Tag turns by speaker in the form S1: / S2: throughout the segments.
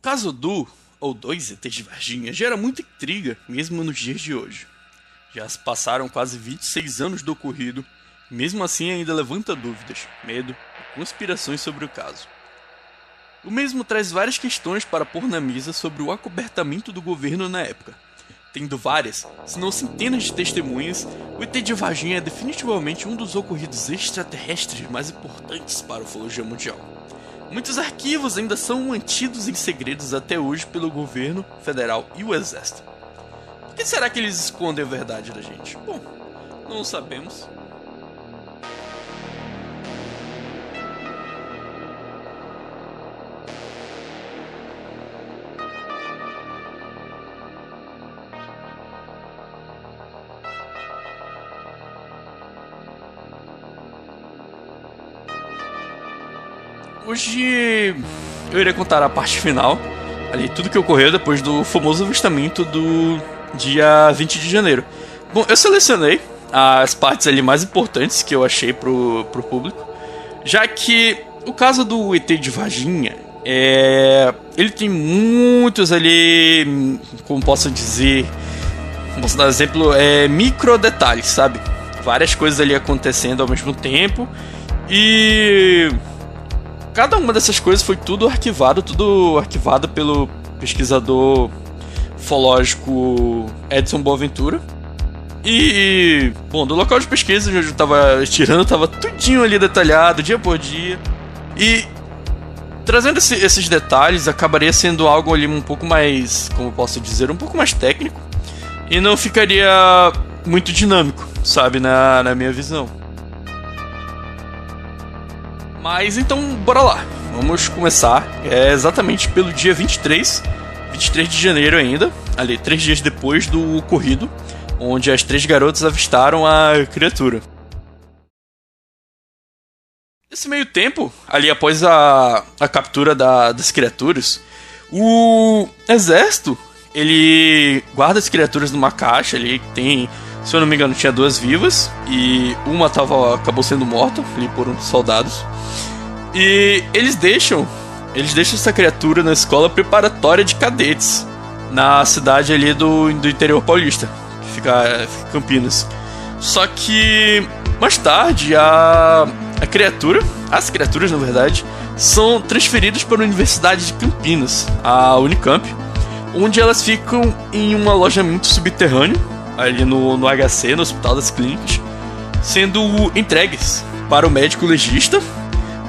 S1: caso do, ou dois ETs de Varginha, gera muita intriga, mesmo nos dias de hoje. Já se passaram quase 26 anos do ocorrido, mesmo assim ainda levanta dúvidas, medo e conspirações sobre o caso. O mesmo traz várias questões para pôr na mesa sobre o acobertamento do governo na época. Tendo várias, se não centenas de testemunhas, o ET de Varginha é definitivamente um dos ocorridos extraterrestres mais importantes para a ufologia mundial. Muitos arquivos ainda são mantidos em segredos até hoje pelo governo federal e o exército. Por que será que eles escondem a verdade da gente? Bom, não sabemos. Hoje eu irei contar a parte final, ali tudo que ocorreu depois do famoso avistamento do dia 20 de janeiro. Bom, eu selecionei as partes ali mais importantes que eu achei pro, pro público, já que o caso do ET de Varginha é, ele tem muitos ali, como posso dizer, posso dar exemplo, é micro detalhes, sabe? Várias coisas ali acontecendo ao mesmo tempo e cada uma dessas coisas foi tudo arquivado, tudo arquivado pelo pesquisador ufológico Edson Boaventura. E, bom, do local de pesquisa onde eu tava tirando, tava tudinho ali detalhado, dia por dia. E trazendo esse, esses detalhes, acabaria sendo algo ali um pouco mais, como posso dizer, um pouco mais técnico. E não ficaria muito dinâmico, sabe, na, na minha visão. Mas então, bora lá. Vamos começar é exatamente pelo dia 23, 23 de janeiro ainda, ali, três dias depois do ocorrido, onde as três garotas avistaram a criatura. Nesse meio tempo, ali após a, a captura da, das criaturas, o exército ele guarda as criaturas numa caixa ali, tem, se eu não me engano, tinha duas vivas e uma tava, acabou sendo morta ali por dos soldados. E eles deixam, eles deixam essa criatura na escola preparatória de cadetes, na cidade ali do, do interior paulista, que fica, fica Campinas. Só que mais tarde a, a criatura, as criaturas na verdade, são transferidas para a Universidade de Campinas, a Unicamp, onde elas ficam em um alojamento subterrâneo, ali no, no HC, no Hospital das Clínicas, sendo entregues para o médico legista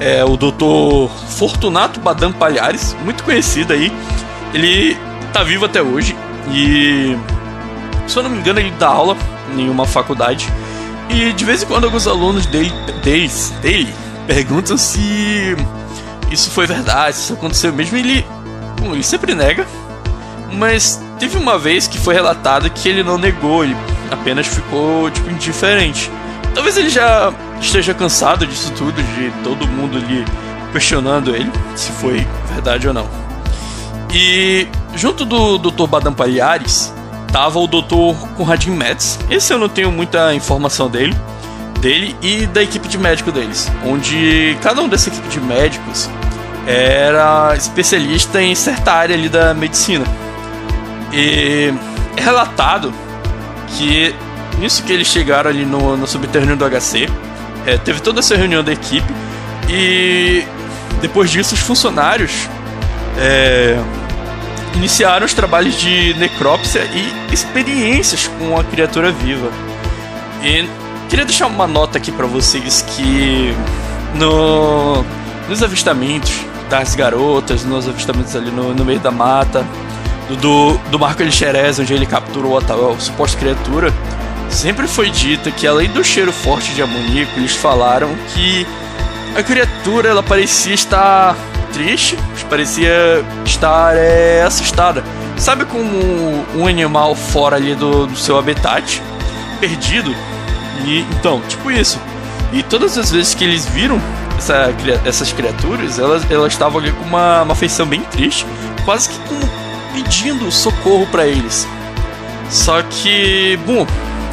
S1: é o Dr. Fortunato Badam Palhares, muito conhecido aí. Ele tá vivo até hoje e, se eu não me engano, ele dá aula em uma faculdade. E de vez em quando alguns alunos dele, deles, dele perguntam se isso foi verdade, se isso aconteceu mesmo. Ele, bom, ele sempre nega, mas teve uma vez que foi relatado que ele não negou, ele apenas ficou tipo indiferente. Talvez ele já esteja cansado disso tudo, de todo mundo ali questionando ele, se foi verdade ou não. E junto do Dr. Badam Palhares tava o Dr. Conradin Metz. Esse eu não tenho muita informação dele, dele e da equipe de médico deles, onde cada um dessa equipe de médicos era especialista em certa área ali da medicina. E é relatado que nisso que eles chegaram ali no, no subterrâneo do HC, é, teve toda essa reunião da equipe e depois disso os funcionários é, iniciaram os trabalhos de necrópsia e experiências com a criatura viva. E queria deixar uma nota aqui para vocês que no, nos avistamentos das garotas, nos avistamentos ali no, no meio da mata, do, do Marco Elixerez, onde ele capturou a, a suposta criatura, Sempre foi dito que além do cheiro forte de amoníaco, eles falaram que a criatura ela parecia estar triste, parecia estar é, assustada. Sabe como um animal fora ali do, do seu habitat, perdido? E então, tipo isso. E todas as vezes que eles viram essa, essas criaturas, elas, elas estavam ali com uma, uma feição bem triste, quase que com, pedindo socorro para eles. Só que, bom,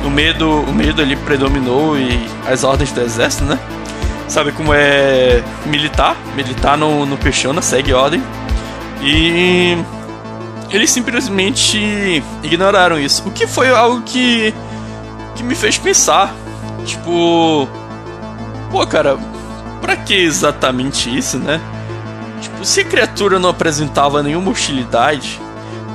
S1: o medo, o medo ali predominou e as ordens do exército, né? Sabe como é militar? Militar não, não questiona, segue ordem. E eles simplesmente ignoraram isso. O que foi algo que que me fez pensar, tipo, pô, cara, pra que exatamente isso, né? Tipo, se a criatura não apresentava nenhuma hostilidade,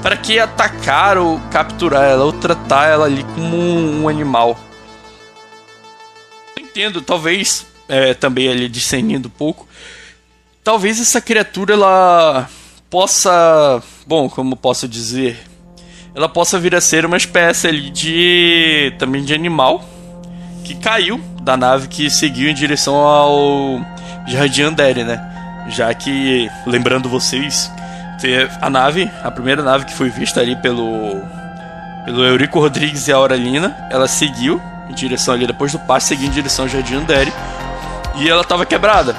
S1: para que atacar ou capturar ela ou tratar ela ali como um, animal? Eu entendo, talvez é, também ali discernindo um pouco, talvez essa criatura ela possa, bom, como posso dizer, ela possa vir a ser uma espécie ali de também de animal que caiu da nave que seguiu em direção ao Jardim Andere, né? Já que, lembrando vocês, a nave, a primeira nave que foi vista ali pelo pelo Eurico Rodrigues e a Aurelina, ela seguiu em direção ali depois do passe, seguiu em direção ao Jardim Andere e ela estava quebrada.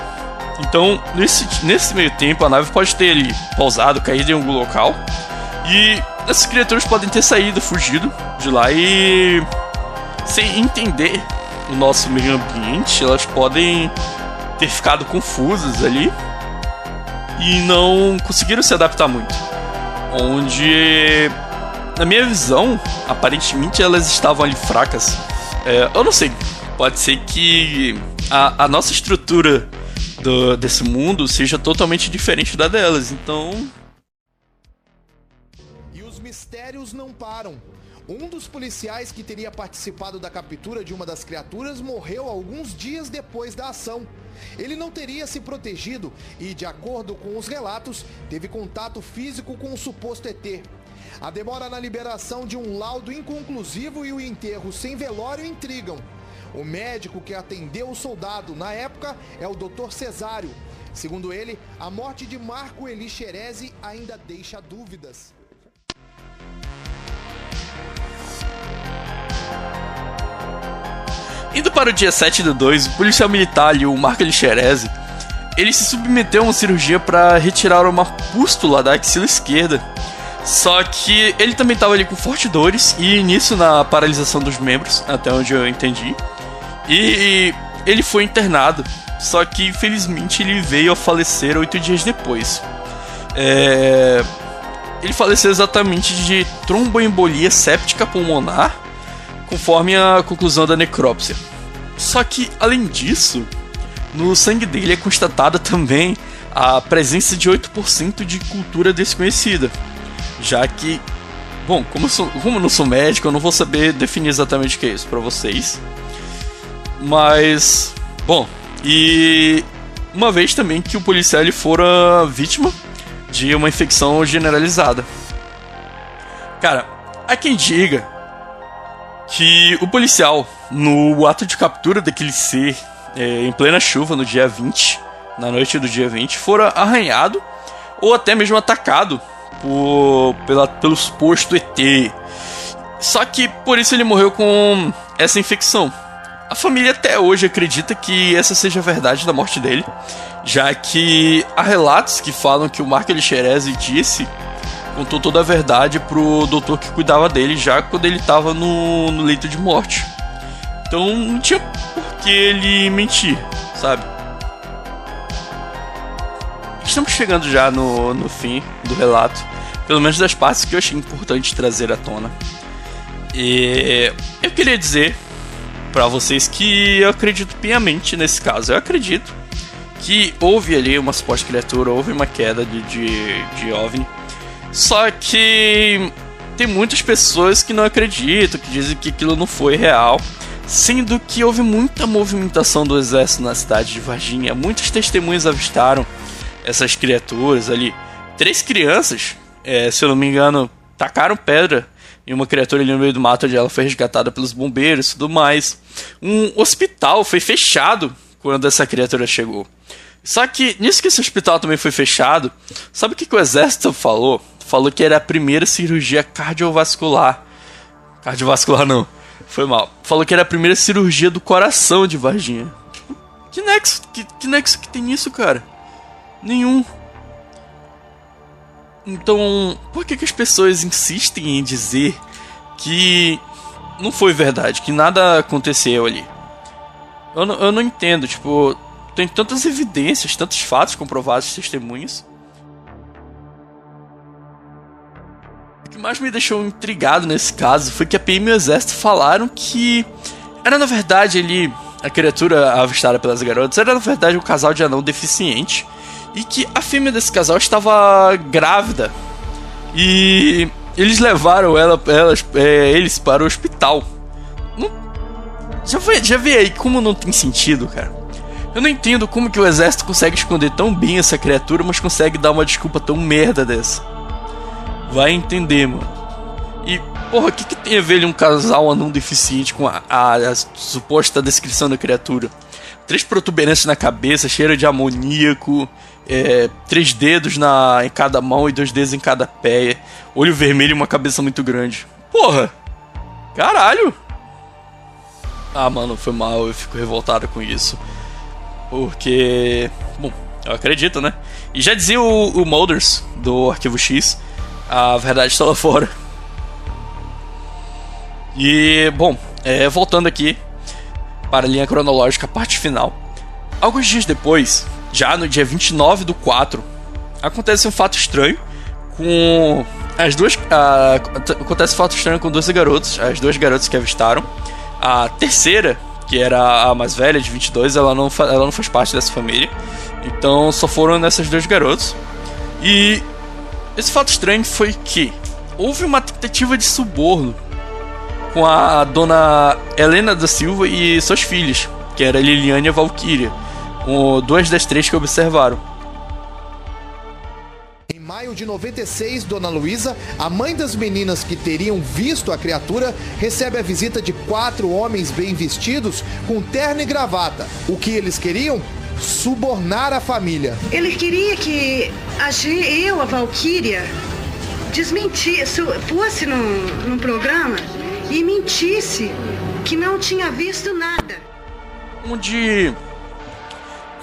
S1: Então, nesse, nesse meio tempo, a nave pode ter ali pousado, caído em algum local e essas criaturas podem ter saído, fugido de lá e sem entender o nosso meio ambiente, elas podem ter ficado confusas ali e não conseguiram se adaptar muito. Onde, na minha visão, aparentemente elas estavam ali fracas. É, eu não sei, pode ser que a, a nossa estrutura do, desse mundo seja totalmente diferente da delas, então.
S2: E os mistérios não param. Um dos policiais que teria participado da captura de uma das criaturas morreu alguns dias depois da ação. Ele não teria se protegido e, de acordo com os relatos, teve contato físico com o suposto ET. A demora na liberação de um laudo inconclusivo e o enterro sem velório intrigam. O médico que atendeu o soldado na época é o Dr. Cesário. Segundo ele, a morte de Marco Eli Xerezi ainda deixa dúvidas.
S1: Indo para o dia 7 do 2, o policial militar ali, o Marco Elixerese, ele se submeteu a uma cirurgia para retirar uma pústula da axila esquerda. Só que ele também estava ali com fortes dores e início na paralisação dos membros, até onde eu entendi. E ele foi internado, só que infelizmente ele veio a falecer oito dias depois. É... Ele faleceu exatamente de tromboembolia séptica pulmonar conforme a conclusão da necrópsia. Só que, além disso, no sangue dele é constatada também a presença de 8% de cultura desconhecida, já que, bom, como sou, como eu não sou médico, eu não vou saber definir exatamente o que é isso para vocês. Mas, bom, e uma vez também que o policial ele fora vítima de uma infecção generalizada. Cara, há quem diga que o policial, no ato de captura daquele ser é, em plena chuva no dia 20, na noite do dia 20, fora arranhado ou até mesmo atacado por, pela, pelo suposto ET. Só que por isso ele morreu com essa infecção. A família até hoje acredita que essa seja a verdade da morte dele, já que há relatos que falam que o Mark Elixerese disse contou toda a verdade pro doutor que cuidava dele já quando ele tava no, no leito de morte. Então não tinha por que ele mentir, sabe? Estamos chegando já no, no fim do relato, pelo menos das partes que eu achei importante trazer à tona. E eu queria dizer para vocês que eu acredito piamente nesse caso. Eu acredito que houve ali uma suposta criatura, houve uma queda de, de, de OVNI só que tem muitas pessoas que não acreditam, que dizem que aquilo não foi real. Sendo que houve muita movimentação do exército na cidade de Varginha. Muitas testemunhas avistaram essas criaturas ali. Três crianças, é, se eu não me engano, tacaram pedra em uma criatura ali no meio do mato onde ela foi resgatada pelos bombeiros e tudo mais. Um hospital foi fechado quando essa criatura chegou. Só que nisso que esse hospital também foi fechado, sabe o que, que o exército falou? falou que era a primeira cirurgia cardiovascular. Cardiovascular não, foi mal. Falou que era a primeira cirurgia do coração de Varginha. Que nexo que, que nexo que tem nisso, cara? Nenhum. Então, por que, que as pessoas insistem em dizer que não foi verdade, que nada aconteceu ali? Eu eu não entendo, tipo, tem tantas evidências, tantos fatos comprovados, testemunhas. que mais me deixou intrigado nesse caso foi que a PM e o Exército falaram que era na verdade ele a criatura avistada pelas garotas era na verdade um casal de anão deficiente e que a fêmea desse casal estava grávida e eles levaram ela, elas, é, eles para o hospital. Não, já, vê, já vê aí como não tem sentido, cara. Eu não entendo como que o exército consegue esconder tão bem essa criatura, mas consegue dar uma desculpa tão merda dessa. Vai entender, mano. E, porra, o que, que tem a ver um casal anão deficiente com a, a, a suposta descrição da criatura? Três protuberâncias na cabeça, cheiro de amoníaco, é, três dedos na, em cada mão e dois dedos em cada pé, olho vermelho e uma cabeça muito grande. Porra! Caralho! Ah, mano, foi mal, eu fico revoltado com isso. Porque. Bom, eu acredito, né? E já dizia o, o Molders do Arquivo X: a verdade está lá fora. E, bom, é, voltando aqui para a linha cronológica, parte final. Alguns dias depois, já no dia 29 do 4, acontece um fato estranho com as duas. Acontece um fato estranho com duas garotas, as duas garotas que avistaram. A terceira, que era a mais velha, de 22, ela não, ela não faz parte dessa família. Então só foram nessas duas garotas. E esse fato estranho foi que houve uma tentativa de suborno com a dona Helena da Silva e suas filhas, que era Liliane e Valkyria duas das três que observaram.
S2: Em maio de 96, Dona Luísa, a mãe das meninas que teriam visto a criatura, recebe a visita de quatro homens bem vestidos com terno e gravata. O que eles queriam? Subornar a família.
S3: Ele queria que a G, eu, a Valkyria, desmentisse, fosse num, num programa e mentisse que não tinha visto nada.
S1: Onde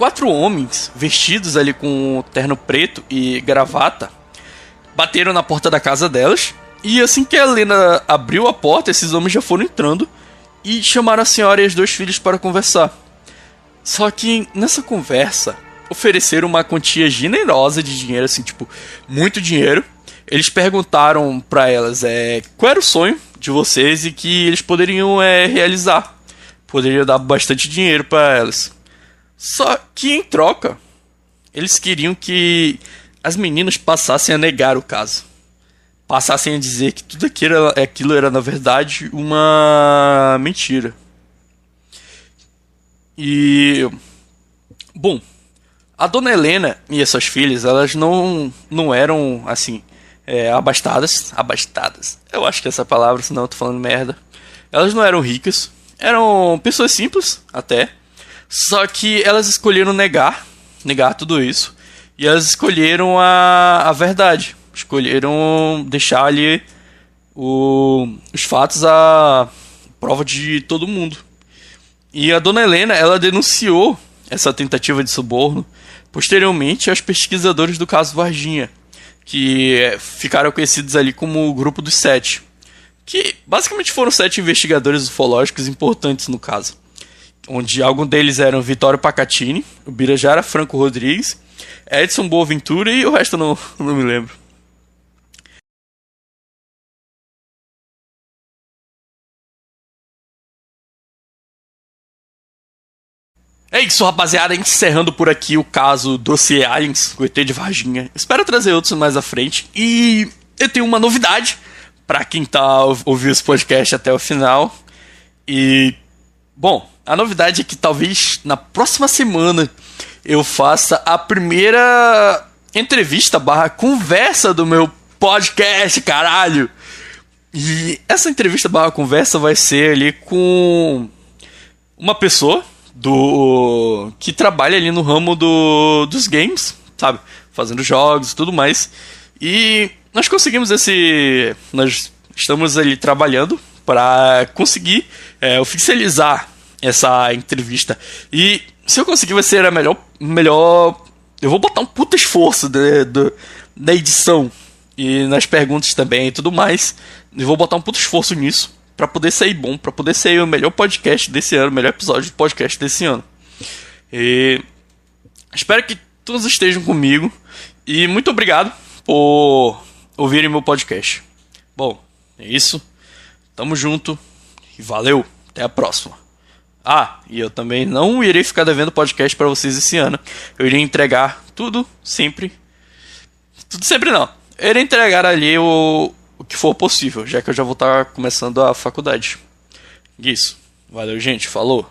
S1: quatro homens vestidos ali com terno preto e gravata bateram na porta da casa delas. E assim que a Helena abriu a porta, esses homens já foram entrando e chamaram a senhora e os dois filhos para conversar. Só que nessa conversa ofereceram uma quantia generosa de dinheiro, assim, tipo, muito dinheiro. Eles perguntaram para elas é, qual era o sonho de vocês e que eles poderiam é, realizar. Poderiam dar bastante dinheiro para elas. Só que em troca, eles queriam que as meninas passassem a negar o caso. Passassem a dizer que tudo aquilo era, aquilo era na verdade uma mentira. E. Bom, a dona Helena e as suas filhas, elas não, não eram assim. É, abastadas. Abastadas. Eu acho que essa palavra, senão eu tô falando merda. Elas não eram ricas. Eram pessoas simples, até só que elas escolheram negar, negar tudo isso. E elas escolheram a, a verdade. Escolheram deixar ali o, os fatos à prova de todo mundo. E a dona Helena, ela denunciou essa tentativa de suborno posteriormente aos pesquisadores do caso Varginha, que ficaram conhecidos ali como o Grupo dos Sete, que basicamente foram sete investigadores ufológicos importantes no caso onde alguns deles eram Vitório Pacatini, o Birajara Franco Rodrigues, Edson Boaventura e o resto não, não me lembro. É isso, rapaziada. Encerrando por aqui o caso Dossier Aliens, o ET de Varginha. Espero trazer outros mais à frente. E eu tenho uma novidade para quem tá ouvindo esse podcast até o final. E, bom, a novidade é que talvez na próxima semana eu faça a primeira entrevista barra conversa do meu podcast, caralho. E essa entrevista barra conversa vai ser ali com uma pessoa do que trabalha ali no ramo do, dos games, sabe? Fazendo jogos e tudo mais. E nós conseguimos esse. Nós estamos ali trabalhando para conseguir é, oficializar essa entrevista. E se eu conseguir, vai ser a melhor. melhor eu vou botar um puta esforço de, de, na edição e nas perguntas também e tudo mais. Eu vou botar um puta esforço nisso para poder sair bom, para poder sair o melhor podcast desse ano, o melhor episódio de podcast desse ano. E espero que todos estejam comigo e muito obrigado por ouvirem meu podcast. Bom, é isso. Tamo junto e valeu. Até a próxima. Ah, e eu também não irei ficar devendo podcast para vocês esse ano. Eu irei entregar tudo sempre. Tudo sempre não. Eu irei entregar ali o, o que for possível, já que eu já vou estar começando a faculdade. Isso. Valeu, gente. Falou.